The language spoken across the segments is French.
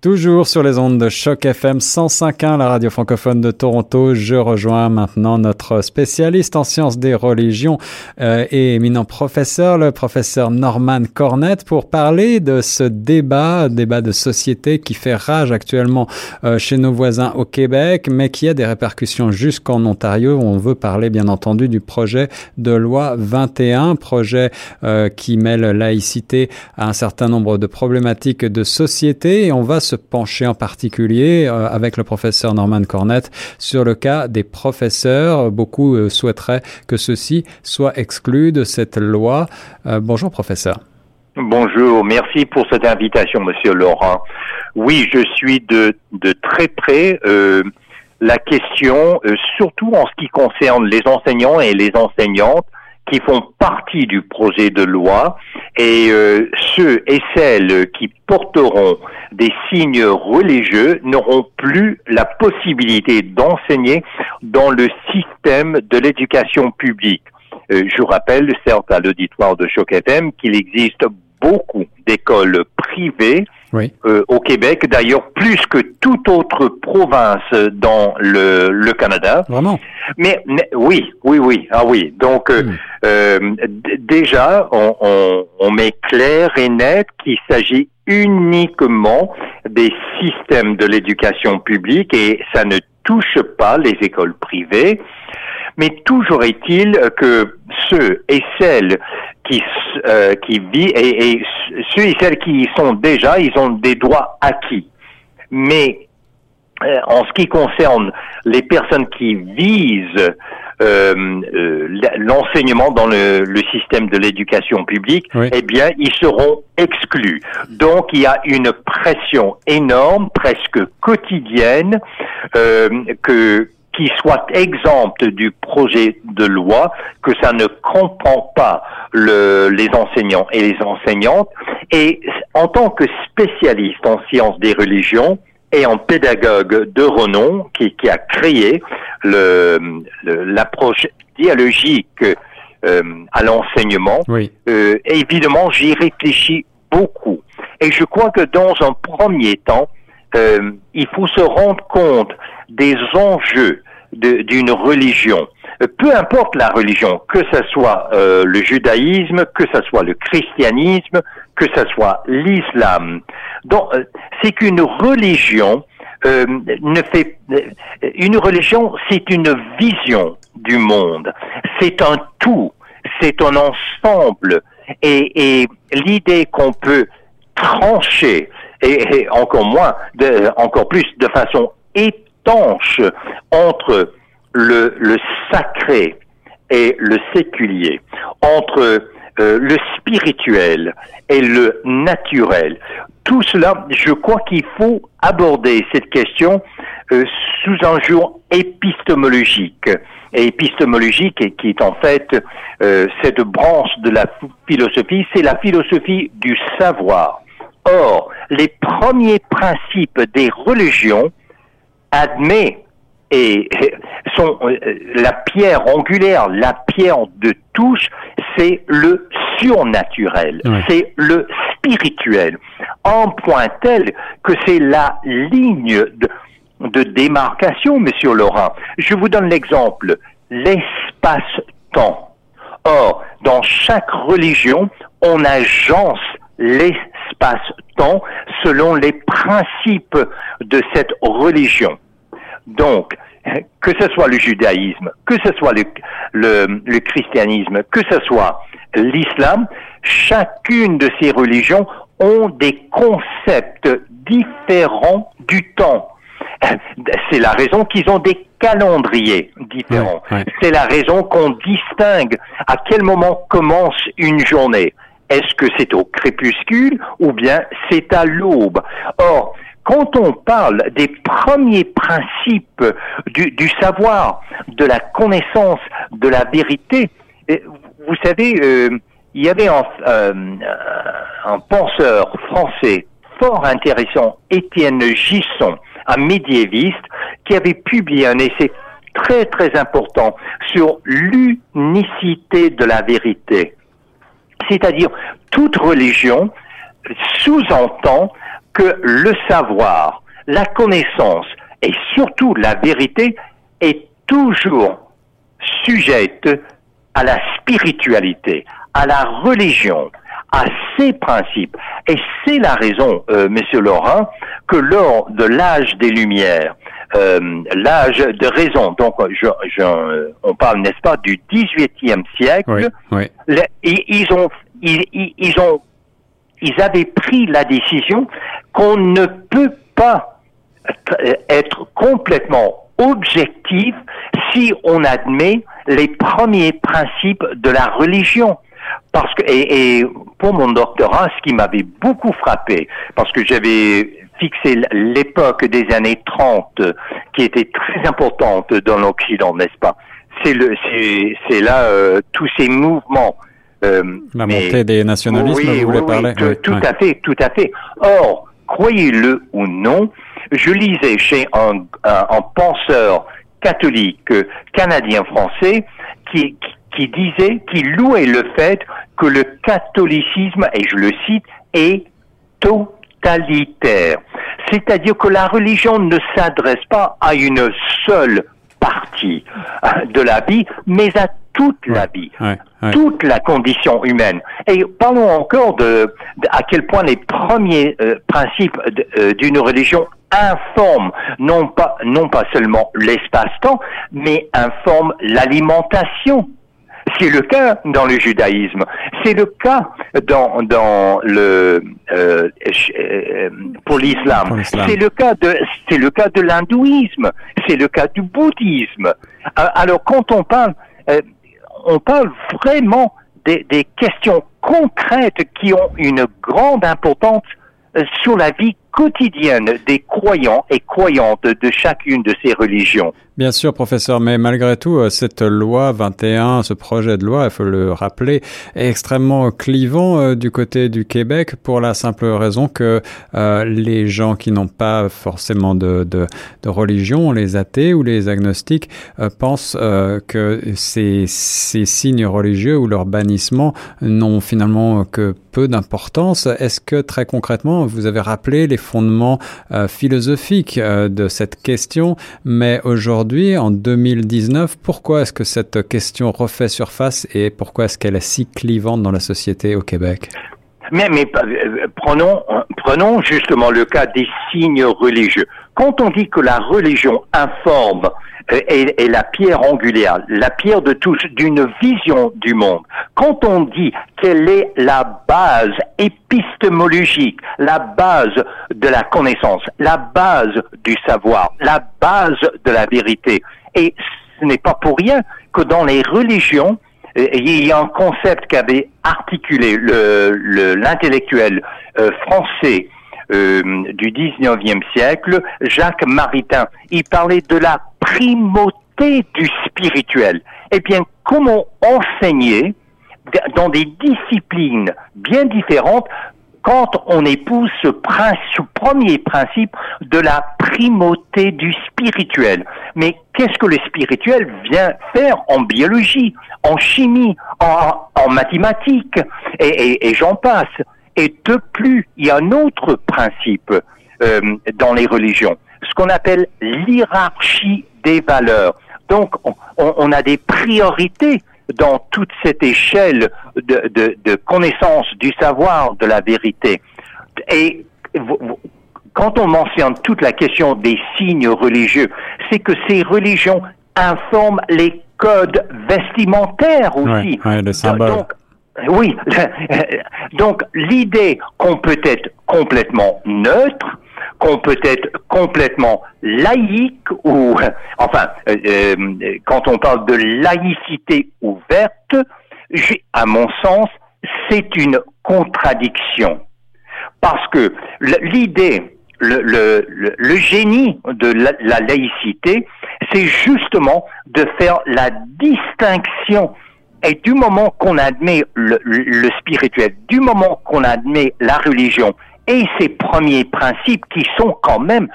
Toujours sur les ondes de choc FM 105.1, la radio francophone de Toronto. Je rejoins maintenant notre spécialiste en sciences des religions euh, et éminent professeur, le professeur Norman Cornette, pour parler de ce débat, débat de société qui fait rage actuellement euh, chez nos voisins au Québec, mais qui a des répercussions jusqu'en Ontario. On veut parler bien entendu du projet de loi 21, projet euh, qui mêle laïcité à un certain nombre de problématiques de société et on va pencher en particulier euh, avec le professeur Norman Cornette sur le cas des professeurs. Beaucoup euh, souhaiteraient que ceux-ci soient exclus de cette loi. Euh, bonjour professeur. Bonjour, merci pour cette invitation, Monsieur Laurent. Oui, je suis de, de très près la question, surtout en ce qui concerne les enseignants et les enseignantes, qui font partie du projet de loi et euh, ceux et celles qui porteront des signes religieux n'auront plus la possibilité d'enseigner dans le système de l'éducation publique. Euh, je rappelle, certes à l'auditoire de Choc FM, qu'il existe beaucoup d'écoles privées oui. euh, au Québec, d'ailleurs plus que toute autre province dans le, le Canada. Vraiment? Mais, mais, oui, oui, oui, ah oui. Donc euh, Mm. euh, déjà, on, on, on met clair et net qu'il s'agit uniquement des systèmes de l'éducation publique et ça ne touche pas les écoles privées. Mais toujours est-il que ceux et celles qui, euh, qui vivent et, ceux et celles qui y sont déjà, ils ont des droits acquis. Mais euh, en ce qui concerne les personnes qui visent l'enseignement dans le, le système de l'éducation publique, Oui. eh bien, ils seront exclus. Donc, il y a une pression énorme, presque quotidienne, euh, que qui soit exempte du projet de loi, que ça ne comprend pas le, les enseignants et les enseignantes. Et en tant que spécialiste en sciences des religions, et en pédagogue de renom qui, qui a créé le- le- l'approche dialogique euh, à l'enseignement. Oui. Euh, évidemment, j'y réfléchis beaucoup. Et je crois que dans un premier temps, euh, il faut se rendre compte des enjeux de- d'une religion. Euh, Peu importe la religion, que ce soit euh, le judaïsme, que ce soit le christianisme, que ce soit l'islam. Donc, euh, c'est qu'une religion euh, ne fait euh, une religion, c'est une vision du monde. C'est un tout, c'est un ensemble. Et, l'idée qu'on peut trancher, et, encore moins, encore plus de façon étanche entre le sacré et le séculier, entre euh, le spirituel et le naturel. Tout cela, je crois qu'il faut aborder cette question euh, sous un jour épistémologique. Et épistémologique, qui est en fait euh, cette branche de la philosophie, c'est la philosophie du savoir. Or, les premiers principes des religions admet et sont la pierre angulaire, la pierre de touche, c'est le surnaturel, c'est le spirituel, en point tel que c'est la ligne de, de démarcation, Monsieur Laurent. Je vous donne l'exemple, l'espace-temps. Or, dans chaque religion, on agence l'espace-temps selon les principes de cette religion. Donc, que ce soit le judaïsme, que ce soit le, le, le christianisme, que ce soit l'islam, chacune de ces religions ont des concepts différents du temps. C'est la raison qu'ils ont des calendriers différents. C'est la raison qu'on distingue à quel moment commence une journée. Est-ce que c'est au crépuscule ou bien c'est à l'aube? Or, quand on parle des premiers principes du, du savoir, de la connaissance, de la vérité, eh, vous savez, euh, il y avait un, euh, un penseur français fort intéressant, Étienne Gisson, un médiéviste, qui avait publié un essai très très important sur l'unicité de la vérité. C'est-à-dire, toute religion sous-entend que le savoir, la connaissance et surtout la vérité est toujours sujette à la spiritualité, à la religion, à ses principes. Et c'est la raison, euh, Monsieur Laurent, que lors de l'âge des Lumières, euh, l'âge de raison, donc je, je, on parle, n'est-ce pas, du 18e siècle, ils, ont, ils, ils, ont, ils avaient pris la décision qu'on ne peut pas être complètement objectif si on admet les premiers principes de la religion. Parce que, et, et pour mon doctorat, ce qui m'avait beaucoup frappé, parce que j'avais fixé l'époque des années 30, qui était très importante dans l'Occident, n'est-ce pas? C'est là euh, tous ces mouvements. Euh, la montée des nationalismes, vous voulez parler? oui, tout, à fait, tout à fait. Or, croyez-le ou non, je lisais chez un, un, un penseur catholique canadien-français qui, qui disait, qui louait le fait que le catholicisme, et je le cite, est totalitaire. C'est-à-dire que la religion ne s'adresse pas à une seule partie de la vie, mais à toute la vie, toute la condition humaine. Et parlons encore de, à quel point les premiers euh, principes euh, d'une religion informent non pas non pas seulement l'espace-temps, mais informent l'alimentation c'est le cas dans le judaïsme. C'est le cas dans, dans le euh, euh pour l'islam. C'est le cas de c'est le cas de l'hindouisme. C'est le cas du bouddhisme. Alors quand on parle, euh, on parle vraiment des, questions concrètes qui ont une grande importance sur la vie quotidienne des croyants et croyantes de chacune de ces religions. Bien sûr, professeur, mais malgré tout, euh, cette loi 21, ce projet de loi, il faut le rappeler, est extrêmement clivant euh, du côté du Québec pour la simple raison que euh, les gens qui n'ont pas forcément de, religion, les athées ou les agnostiques, pensent que ces, ces signes religieux ou leur bannissement n'ont finalement que peu d'importance. Est-ce que très concrètement, vous avez rappelé les fondements philosophiques de cette question, mais aujourd'hui, en 2019, pourquoi est-ce que cette question refait surface et pourquoi est-ce qu'elle est si clivante dans la société au Québec? Mais, euh, prenons, prenons justement le cas des signes religieux. Quand on dit que la religion informe est, la pierre angulaire, la pierre de touche d'une vision du monde. Quand on dit quelle est la base épistémologique, la base de la connaissance, la base du savoir, la base de la vérité, et ce n'est pas pour rien que dans les religions, euh, il y a un concept qu'avait articulé l'intellectuel euh, français euh, du 19e siècle, Jacques Maritain. Il parlait de la primauté du spirituel. Eh bien, comment enseigner dans des disciplines bien différentes quand on épouse ce, ce, premier principe de la primauté du spirituel. Mais qu'est-ce que le spirituel vient faire en biologie, en chimie, en, mathématiques, et, j'en passe. Et de plus, il y a un autre principe euh, dans les religions, ce qu'on appelle l'hierarchie des valeurs. Donc, on, on, a des priorités dans toute cette échelle de, de, de connaissance du savoir, de la vérité. Et quand on mentionne toute la question des signes religieux, c'est que ces religions informent les codes vestimentaires aussi. Ouais, le symbole. Donc, oui, donc l'idée qu'on peut être complètement neutre, qu'on peut être complètement laïque ou enfin euh, euh, quand on parle de laïcité ouverte, à mon sens, c'est une contradiction. Parce que l'idée le, génie de la, la laïcité, c'est justement de faire la distinction. Et du moment qu'on admet le, spirituel, du moment qu'on admet la religion et ses premiers principes qui sont quand même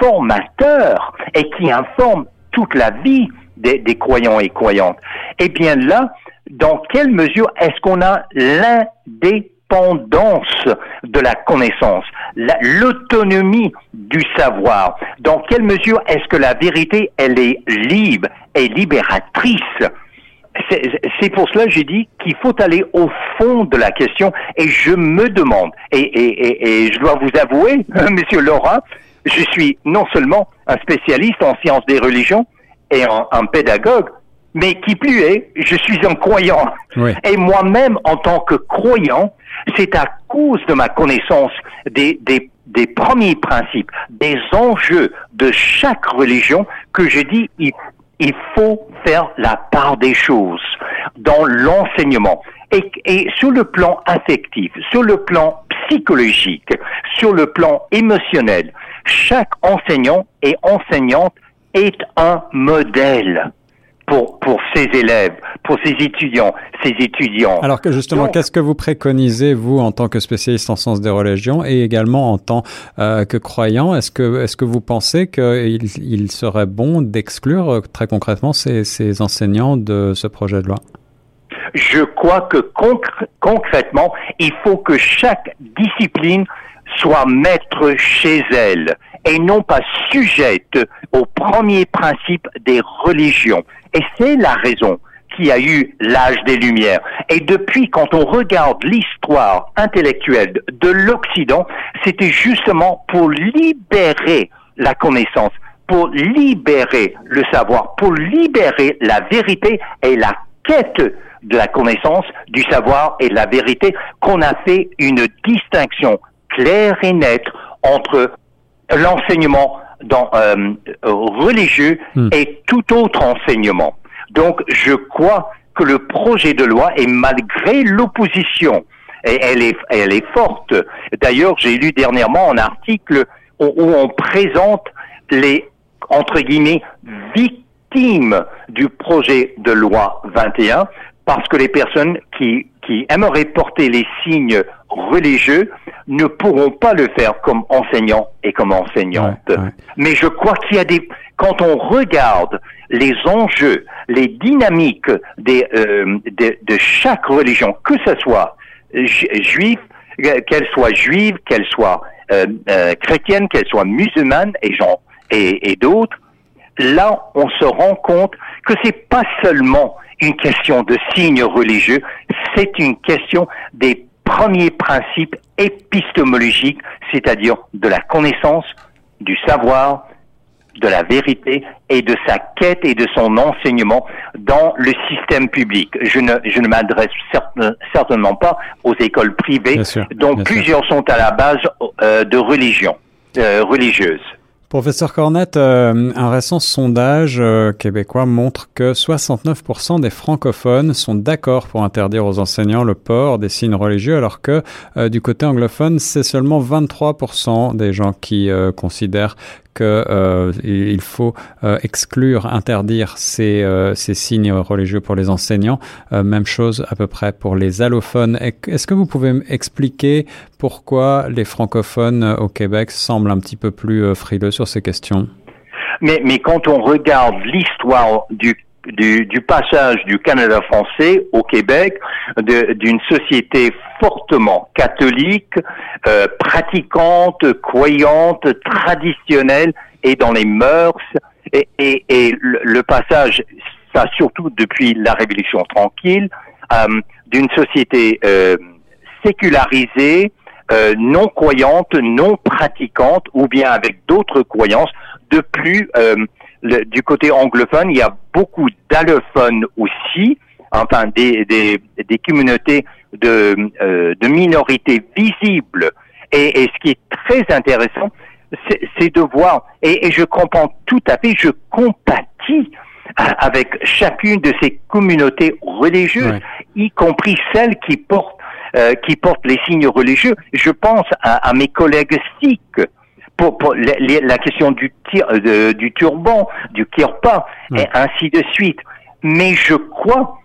formateurs et qui informent toute la vie des, croyants et croyantes, eh bien là, dans quelle mesure est-ce qu'on a l'indépendance de la connaissance, l'autonomie du savoir? Dans quelle mesure est-ce que la vérité, elle est libre et libératrice c'est pour cela que j'ai dit qu'il faut aller au fond de la question et je me demande, et, et, et, je dois vous avouer, Monsieur Laurent, je suis non seulement un spécialiste en sciences des religions et un pédagogue, mais qui plus est, je suis un croyant. Et moi-même, en tant que croyant, c'est à cause de ma connaissance des, des, des, premiers principes, des enjeux de chaque religion que je dis il, il faut faire la part des choses dans l'enseignement. Et, sur le plan affectif, sur le plan psychologique, sur le plan émotionnel, chaque enseignant et enseignante est un modèle pour, pour ses élèves, pour ses étudiants, ses étudiants. Alors que justement, qu'est-ce que vous préconisez, vous, en tant que spécialiste en sciences des religions et également en tant euh, que croyant Est-ce que, est-ce que vous pensez qu'il il serait bon d'exclure euh, très concrètement ces, ces enseignants de ce projet de loi? Je crois que concrètement, il faut que chaque discipline soit maître chez elle et non pas sujette aux premiers principes des religions. Et c'est la raison qui a eu l'âge des Lumières. Et depuis, quand on regarde l'histoire intellectuelle de l'Occident, c'était justement pour libérer la connaissance, pour libérer le savoir, pour libérer la vérité et la quête de la connaissance, du savoir et de la vérité, qu'on a fait une distinction claire et nette entre l'enseignement dans, euh, religieux hmm. et tout autre enseignement. Donc, je crois que le projet de loi, est malgré l'opposition, et elle est, elle est forte. D'ailleurs, j'ai lu dernièrement un article où, où on présente les, entre guillemets, victimes du projet de loi 21, parce que les personnes qui, qui aimeraient porter les signes religieux ne pourront pas le faire comme enseignants et comme enseignantes. Mais je crois qu'il y a des, quand on regarde les enjeux, les dynamiques des, euh, de, de, chaque religion, que ce soit juif, qu'elle soit juive, qu'elle soit euh, euh, chrétienne, qu'elle soit musulmane et, genre, et, et d'autres, là on se rend compte que c'est pas seulement une question de signes religieux, c'est une question des premier principe épistémologique, c'est-à-dire de la connaissance, du savoir, de la vérité et de sa quête et de son enseignement dans le système public. Je ne, je ne m'adresse certainement pas aux écoles privées, dont plusieurs sont à la base euh, de religion, euh, religieuse. Professeur Cornette, euh, un récent sondage euh, québécois montre que 69% des francophones sont d'accord pour interdire aux enseignants le port des signes religieux, alors que euh, du côté anglophone, c'est seulement 23% des gens qui considèrent qu'il euh, faut euh, exclure, interdire ces, euh, ces, signes religieux pour les enseignants. même chose à peu près pour les allophones. Est-ce que vous pouvez expliquer pourquoi les francophones au Québec semblent un petit peu plus frileux sur ces questions? Mais, mais quand on regarde l'histoire du du, passage du Canada français au Québec, d'une société fortement catholique, euh, pratiquante, croyante, traditionnelle et dans les mœurs. Et, et, le, passage, ça surtout depuis la Révolution tranquille, euh, d'une société euh, sécularisée, non croyante, non pratiquante, ou bien avec d'autres croyances, de plus euh, du côté anglophone, il y a beaucoup d'allophones aussi, enfin des, des, des communautés de, euh, de minorités visibles. Et, et, ce qui est très intéressant, c'est de voir, et, et, je comprends tout à fait, je compatis avec chacune de ces communautés religieuses, y compris celles qui portent euh, qui portent les signes religieux. Je pense à, à mes collègues sikhs pour, la, question du, euh, du turban, du kirpa, et ainsi de suite. Mais je crois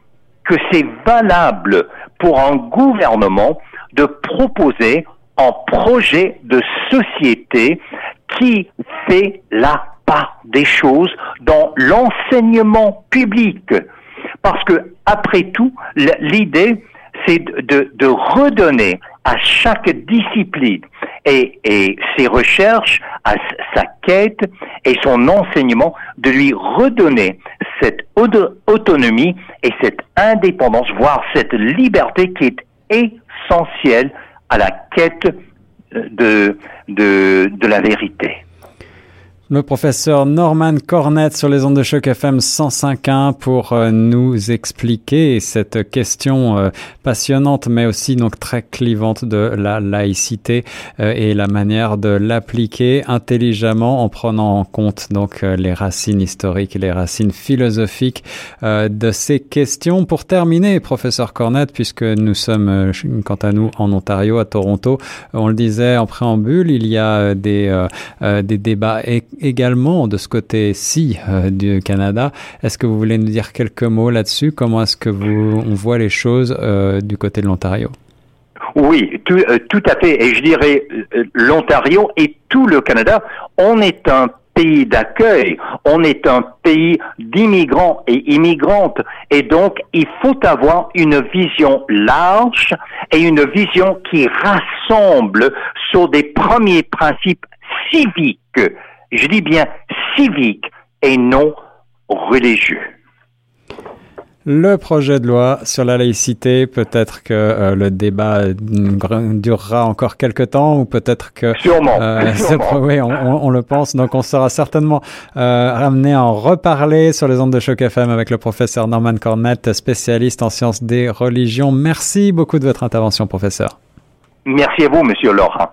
que c'est valable pour un gouvernement de proposer un projet de société qui fait la part des choses dans l'enseignement public. Parce que, après tout, l'idée, c'est de, de redonner à chaque discipline et, ses recherches, à sa quête et son enseignement, de lui redonner cette autonomie et cette indépendance, voire cette liberté qui est essentielle à la quête de, de, de la vérité. Le professeur Norman Cornette sur les ondes de choc FM 105.1 pour euh, nous expliquer cette question euh, passionnante mais aussi donc très clivante de la laïcité euh, et la manière de l'appliquer intelligemment en prenant en compte donc les racines historiques et les racines philosophiques de ces questions. Pour terminer, professeur Cornette, puisque nous sommes quant à nous en Ontario, à Toronto, on le disait en préambule, il y a des, des débats également de ce côté-ci euh, du Canada. Est-ce que vous voulez nous dire quelques mots là-dessus? Comment est-ce que vous on voit les choses euh, du côté de l'Ontario? Oui, tout, euh, tout, à fait. Et je dirais l'Ontario et tout le Canada, on est un pays d'accueil, on est un pays d'immigrants et immigrantes. Et donc, il faut avoir une vision large et une vision qui rassemble sur des premiers principes civiques je dis bien civique et non religieux. Le projet de loi sur la laïcité, peut-être que euh, le débat durera encore quelques temps ou peut-être que... Sûrement. Euh, oui, on, le pense. Donc on sera certainement euh, ramené à en reparler sur les ondes de choc FM avec le professeur Norman Cornette, spécialiste en sciences des religions. Merci beaucoup de votre intervention, professeur. Merci à vous, monsieur Laurent.